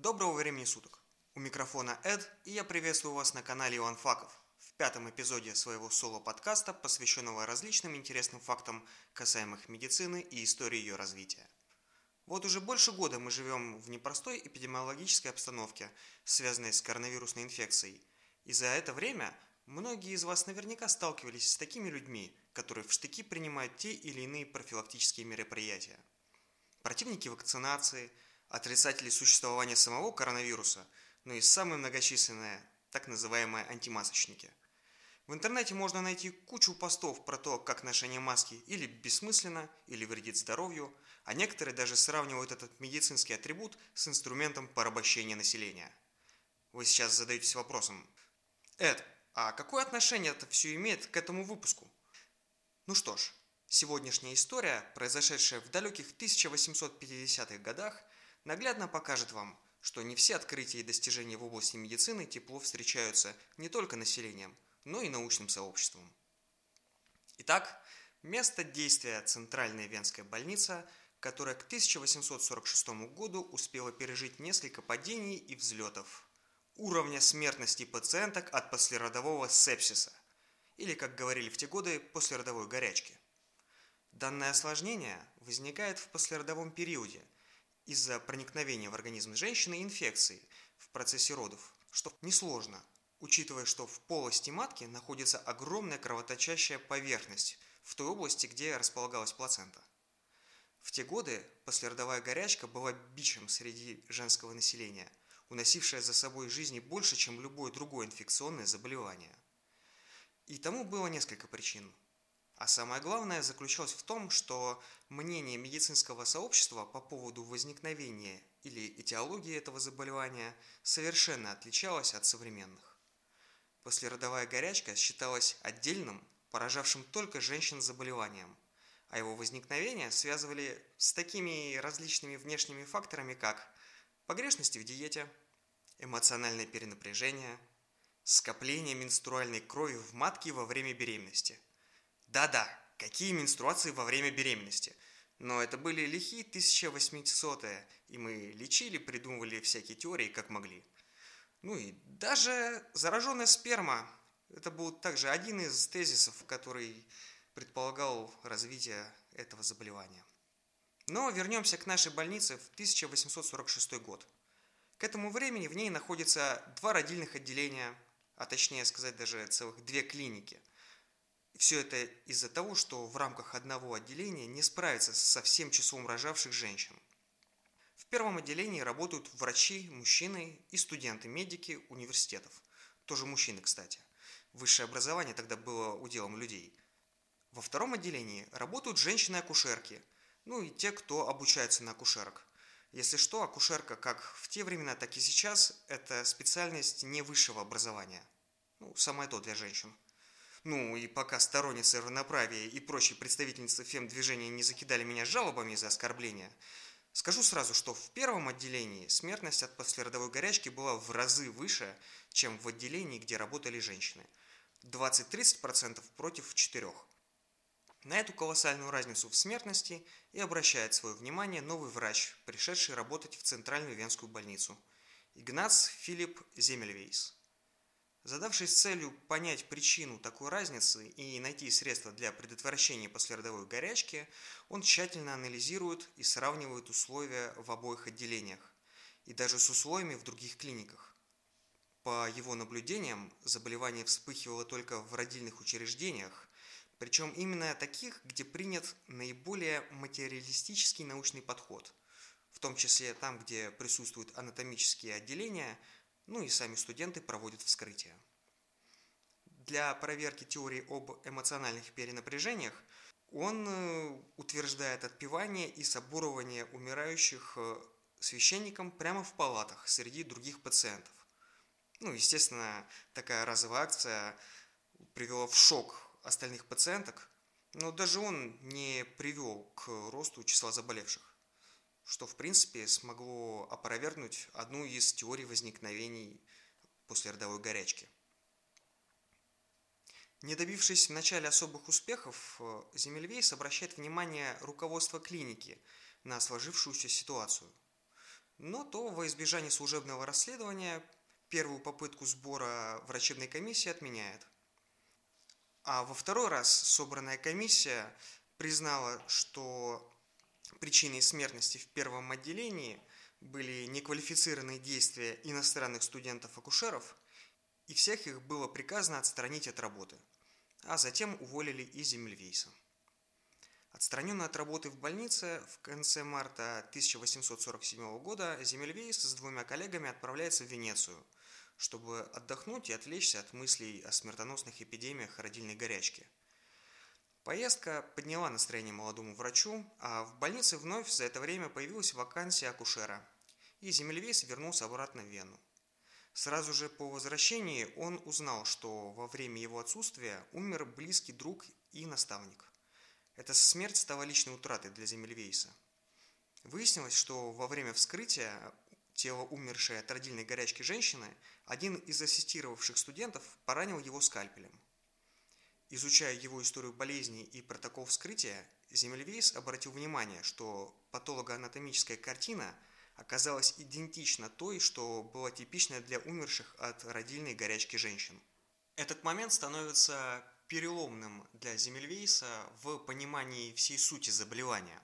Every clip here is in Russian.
Доброго времени суток! У микрофона Эд, и я приветствую вас на канале Иван Факов в пятом эпизоде своего соло-подкаста, посвященного различным интересным фактам, касаемых медицины и истории ее развития. Вот уже больше года мы живем в непростой эпидемиологической обстановке, связанной с коронавирусной инфекцией, и за это время многие из вас наверняка сталкивались с такими людьми, которые в штыки принимают те или иные профилактические мероприятия. Противники вакцинации – отрицатели существования самого коронавируса, но и самые многочисленные так называемые антимасочники. В интернете можно найти кучу постов про то, как ношение маски или бессмысленно, или вредит здоровью, а некоторые даже сравнивают этот медицинский атрибут с инструментом порабощения населения. Вы сейчас задаетесь вопросом, Эд, а какое отношение это все имеет к этому выпуску? Ну что ж, сегодняшняя история, произошедшая в далеких 1850-х годах, наглядно покажет вам, что не все открытия и достижения в области медицины тепло встречаются не только населением, но и научным сообществом. Итак, место действия Центральная Венская больница, которая к 1846 году успела пережить несколько падений и взлетов, уровня смертности пациенток от послеродового сепсиса, или, как говорили в те годы, послеродовой горячки. Данное осложнение возникает в послеродовом периоде – из-за проникновения в организм женщины инфекции в процессе родов, что несложно, учитывая, что в полости матки находится огромная кровоточащая поверхность в той области, где располагалась плацента. В те годы послеродовая горячка была бичем среди женского населения, уносившая за собой жизни больше, чем любое другое инфекционное заболевание. И тому было несколько причин – а самое главное заключалось в том, что мнение медицинского сообщества по поводу возникновения или этиологии этого заболевания совершенно отличалось от современных. Послеродовая горячка считалась отдельным, поражавшим только женщин заболеванием, а его возникновение связывали с такими различными внешними факторами, как погрешности в диете, эмоциональное перенапряжение, скопление менструальной крови в матке во время беременности – да-да, какие менструации во время беременности. Но это были лихие 1800-е, и мы лечили, придумывали всякие теории, как могли. Ну и даже зараженная сперма. Это был также один из тезисов, который предполагал развитие этого заболевания. Но вернемся к нашей больнице в 1846 год. К этому времени в ней находится два родильных отделения, а точнее сказать даже целых две клиники – все это из-за того, что в рамках одного отделения не справится со всем числом рожавших женщин. В первом отделении работают врачи, мужчины и студенты-медики университетов. Тоже мужчины, кстати. Высшее образование тогда было уделом людей. Во втором отделении работают женщины-акушерки, ну и те, кто обучается на акушерок. Если что, акушерка как в те времена, так и сейчас – это специальность не высшего образования. Ну, самое то для женщин. Ну и пока сторонницы равноправия и прочие представительницы фем-движения не закидали меня жалобами за оскорбления, скажу сразу, что в первом отделении смертность от послеродовой горячки была в разы выше, чем в отделении, где работали женщины. 20-30% против 4%. На эту колоссальную разницу в смертности и обращает свое внимание новый врач, пришедший работать в Центральную Венскую больницу – Игнац Филипп Земельвейс. Задавшись целью понять причину такой разницы и найти средства для предотвращения послеродовой горячки, он тщательно анализирует и сравнивает условия в обоих отделениях и даже с условиями в других клиниках. По его наблюдениям, заболевание вспыхивало только в родильных учреждениях, причем именно таких, где принят наиболее материалистический научный подход, в том числе там, где присутствуют анатомические отделения – ну и сами студенты проводят вскрытие. Для проверки теории об эмоциональных перенапряжениях он э, утверждает отпевание и соборование умирающих э, священникам прямо в палатах среди других пациентов. Ну, естественно, такая разовая акция привела в шок остальных пациенток, но даже он не привел к росту числа заболевших что в принципе смогло опровергнуть одну из теорий возникновений после родовой горячки. Не добившись вначале особых успехов, э, Земельвейс обращает внимание руководства клиники на сложившуюся ситуацию. но то во избежание служебного расследования первую попытку сбора врачебной комиссии отменяет. А во второй раз собранная комиссия признала, что причиной смертности в первом отделении были неквалифицированные действия иностранных студентов-акушеров, и всех их было приказано отстранить от работы, а затем уволили и Земельвейса. Отстраненный от работы в больнице в конце марта 1847 года Земельвейс с двумя коллегами отправляется в Венецию, чтобы отдохнуть и отвлечься от мыслей о смертоносных эпидемиях родильной горячки. Поездка подняла настроение молодому врачу, а в больнице вновь за это время появилась вакансия акушера, и Земельвейс вернулся обратно в Вену. Сразу же по возвращении он узнал, что во время его отсутствия умер близкий друг и наставник. Эта смерть стала личной утратой для Земельвейса. Выяснилось, что во время вскрытия тела умершей от родильной горячки женщины один из ассистировавших студентов поранил его скальпелем. Изучая его историю болезни и протокол вскрытия, Земельвейс обратил внимание, что патологоанатомическая картина оказалась идентична той, что была типична для умерших от родильной горячки женщин. Этот момент становится переломным для Земельвейса в понимании всей сути заболевания.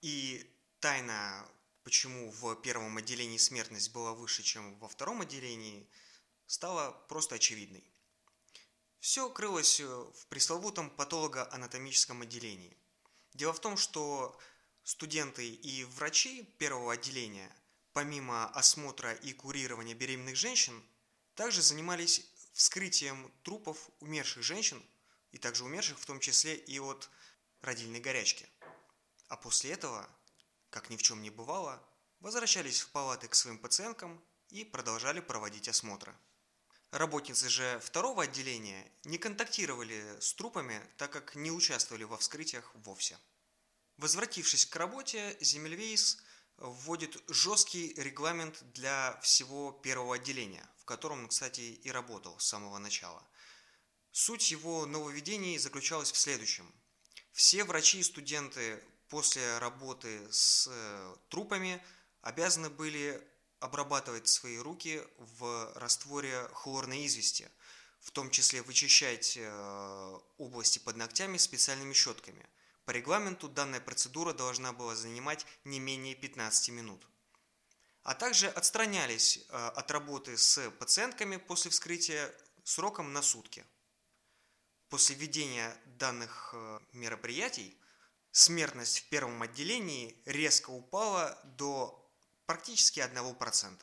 И тайна, почему в первом отделении смертность была выше, чем во втором отделении, стала просто очевидной. Все крылось в пресловутом патологоанатомическом отделении. Дело в том, что студенты и врачи первого отделения, помимо осмотра и курирования беременных женщин, также занимались вскрытием трупов умерших женщин, и также умерших в том числе и от родильной горячки. А после этого, как ни в чем не бывало, возвращались в палаты к своим пациенткам и продолжали проводить осмотры. Работницы же второго отделения не контактировали с трупами, так как не участвовали во вскрытиях вовсе. Возвратившись к работе, Земельвейс вводит жесткий регламент для всего первого отделения, в котором он, кстати, и работал с самого начала. Суть его нововведений заключалась в следующем. Все врачи и студенты после работы с э, трупами обязаны были обрабатывать свои руки в растворе хлорной извести, в том числе вычищать э, области под ногтями специальными щетками – по регламенту данная процедура должна была занимать не менее 15 минут. А также отстранялись э, от работы с пациентками после вскрытия сроком на сутки. После введения данных э, мероприятий смертность в первом отделении резко упала до практически 1%.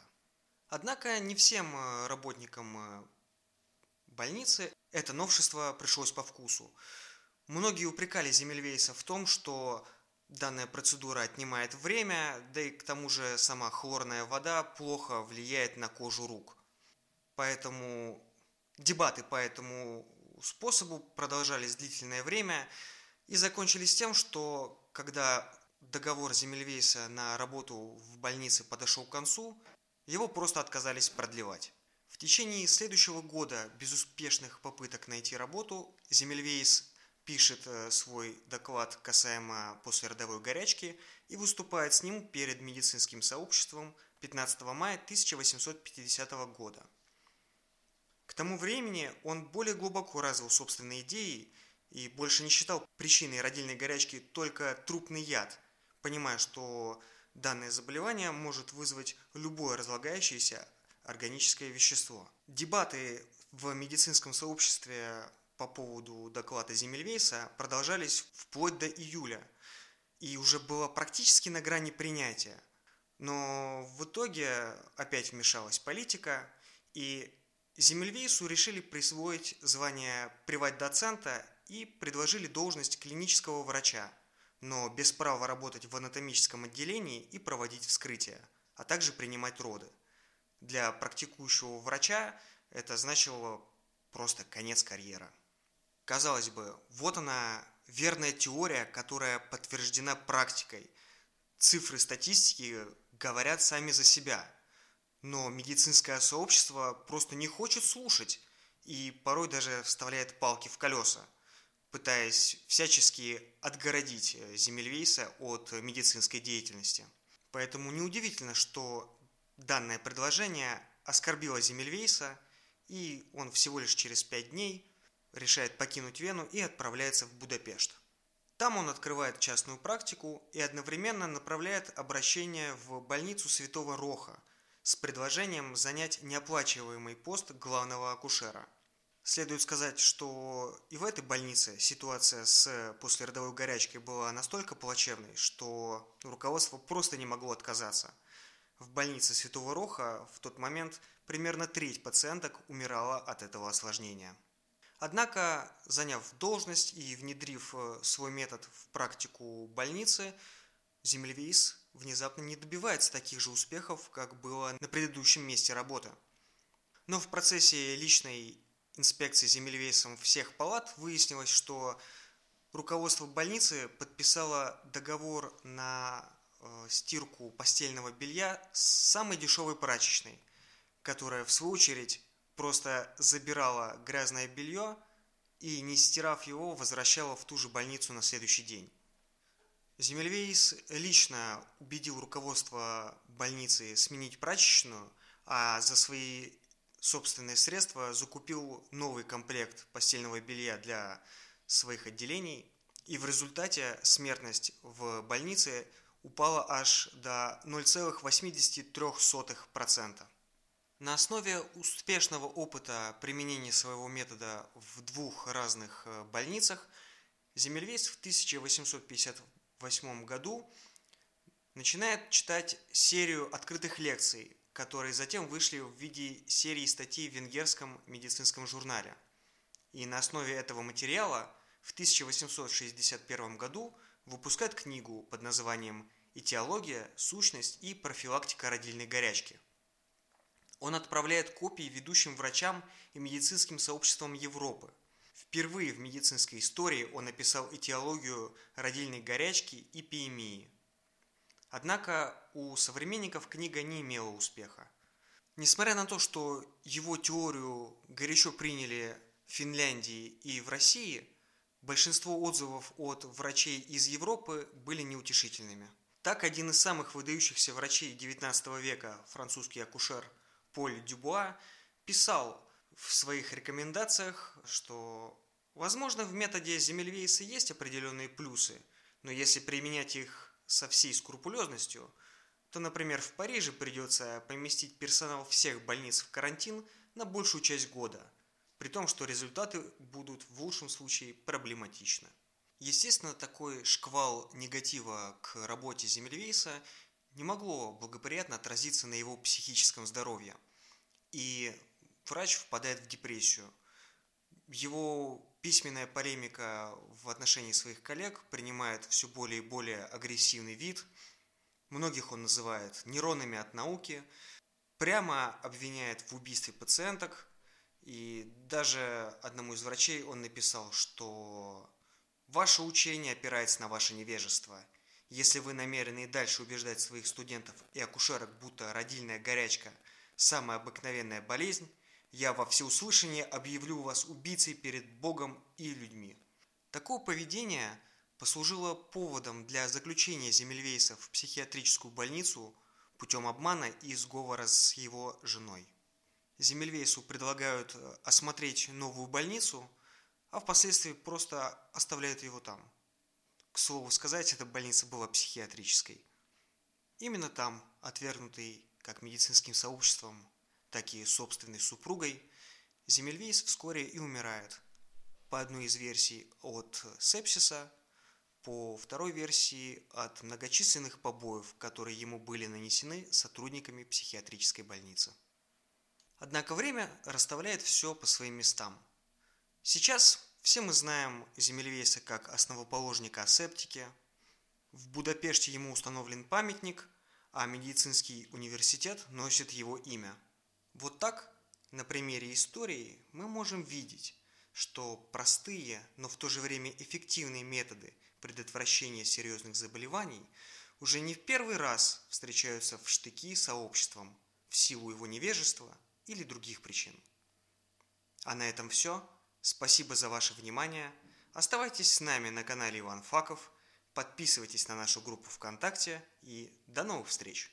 Однако не всем э, работникам больницы это новшество пришлось по вкусу. Многие упрекали Земельвейса в том, что данная процедура отнимает время, да и к тому же сама хлорная вода плохо влияет на кожу рук. Поэтому дебаты по этому способу продолжались длительное время и закончились тем, что когда договор Земельвейса на работу в больнице подошел к концу, его просто отказались продлевать. В течение следующего года безуспешных попыток найти работу Земельвейс пишет э, свой доклад касаемо послеродовой горячки и выступает с ним перед медицинским сообществом 15 мая 1850 года. К тому времени он более глубоко развил собственные идеи и больше не считал причиной родильной горячки только трупный яд, понимая, что данное заболевание может вызвать любое разлагающееся органическое вещество. Дебаты в медицинском сообществе по поводу доклада Земельвейса продолжались вплоть до июля, и уже было практически на грани принятия. Но в итоге опять вмешалась политика, и Земельвейсу решили присвоить звание приват-доцента и предложили должность клинического врача, но без права работать в анатомическом отделении и проводить вскрытия, а также принимать роды. Для практикующего врача это значило просто конец карьеры. Казалось бы, вот она верная теория, которая подтверждена практикой. Цифры статистики говорят сами за себя. Но медицинское сообщество просто не хочет слушать и порой даже вставляет палки в колеса, пытаясь всячески отгородить Земельвейса от медицинской деятельности. Поэтому неудивительно, что данное предложение оскорбило Земельвейса, и он всего лишь через пять дней решает покинуть Вену и отправляется в Будапешт. Там он открывает частную практику и одновременно направляет обращение в больницу Святого Роха с предложением занять неоплачиваемый пост главного акушера. Следует сказать, что и в этой больнице ситуация с послеродовой горячкой была настолько плачевной, что руководство просто не могло отказаться. В больнице Святого Роха в тот момент примерно треть пациенток умирала от этого осложнения. Однако, заняв должность и внедрив э, свой метод в практику больницы, Земельвейс внезапно не добивается таких же успехов, как было на предыдущем месте работы. Но в процессе личной инспекции Земельвейсом всех палат выяснилось, что руководство больницы подписало договор на э, стирку постельного белья с самой дешевой прачечной, которая в свою очередь просто забирала грязное белье и, не стирав его, возвращала в ту же больницу на следующий день. Земельвейс лично убедил руководство больницы сменить прачечную, а за свои собственные средства закупил новый комплект постельного белья для своих отделений, и в результате смертность в больнице упала аж до 0,83%. На основе успешного опыта применения своего метода в двух разных э, больницах Земельвейс в 1858 году начинает читать серию открытых лекций, которые затем вышли в виде серии статей в венгерском медицинском журнале. И на основе этого материала в 1861 году выпускает книгу под названием «Этиология, сущность и профилактика родильной горячки», он отправляет копии ведущим врачам и медицинским сообществам Европы. Впервые в медицинской истории он описал этиологию родильной горячки и пиемии. Однако у современников книга не имела успеха. Несмотря на то, что его теорию горячо приняли в Финляндии и в России, большинство отзывов от врачей из Европы были неутешительными. Так, один из самых выдающихся врачей XIX века, французский акушер Поль Дюбуа писал в своих рекомендациях, что, возможно, в методе Земельвейса есть определенные плюсы, но если применять их со всей скрупулезностью, то, например, в Париже придется поместить персонал всех больниц в карантин на большую часть года, при том, что результаты будут в лучшем случае проблематичны. Естественно, такой шквал негатива к работе Земельвейса не могло благоприятно отразиться на его психическом здоровье – и врач впадает в депрессию. Его письменная полемика в отношении своих коллег принимает все более и более агрессивный вид. Многих он называет нейронами от науки, прямо обвиняет в убийстве пациенток, и даже одному из врачей он написал, что ваше учение опирается на ваше невежество. Если вы намерены и дальше убеждать своих студентов и акушерок, будто родильная горячка – самая обыкновенная болезнь, я во всеуслышание объявлю вас убийцей перед Богом и людьми. Такое поведение послужило поводом для заключения Земельвейса в психиатрическую больницу путем обмана и сговора с его женой. Земельвейсу предлагают э, осмотреть новую больницу, а впоследствии просто оставляют его там. К слову сказать, эта больница была психиатрической. Именно там, отвергнутый как медицинским сообществом, так и собственной супругой, Земельвейс вскоре и умирает. По одной из версий от сепсиса, по второй версии от многочисленных побоев, которые ему были нанесены сотрудниками психиатрической больницы. Однако время расставляет все по своим местам. Сейчас все мы знаем Земельвейса как основоположника асептики. В Будапеште ему установлен памятник – а медицинский университет носит его имя. Вот так, на примере истории, мы можем видеть, что простые, но в то же время эффективные методы предотвращения серьезных заболеваний уже не в первый раз встречаются в штыки сообществом в силу его невежества или других причин. А на этом все. Спасибо за ваше внимание. Оставайтесь с нами на канале Иван Факов – подписывайтесь на нашу группу ВКонтакте и до новых встреч!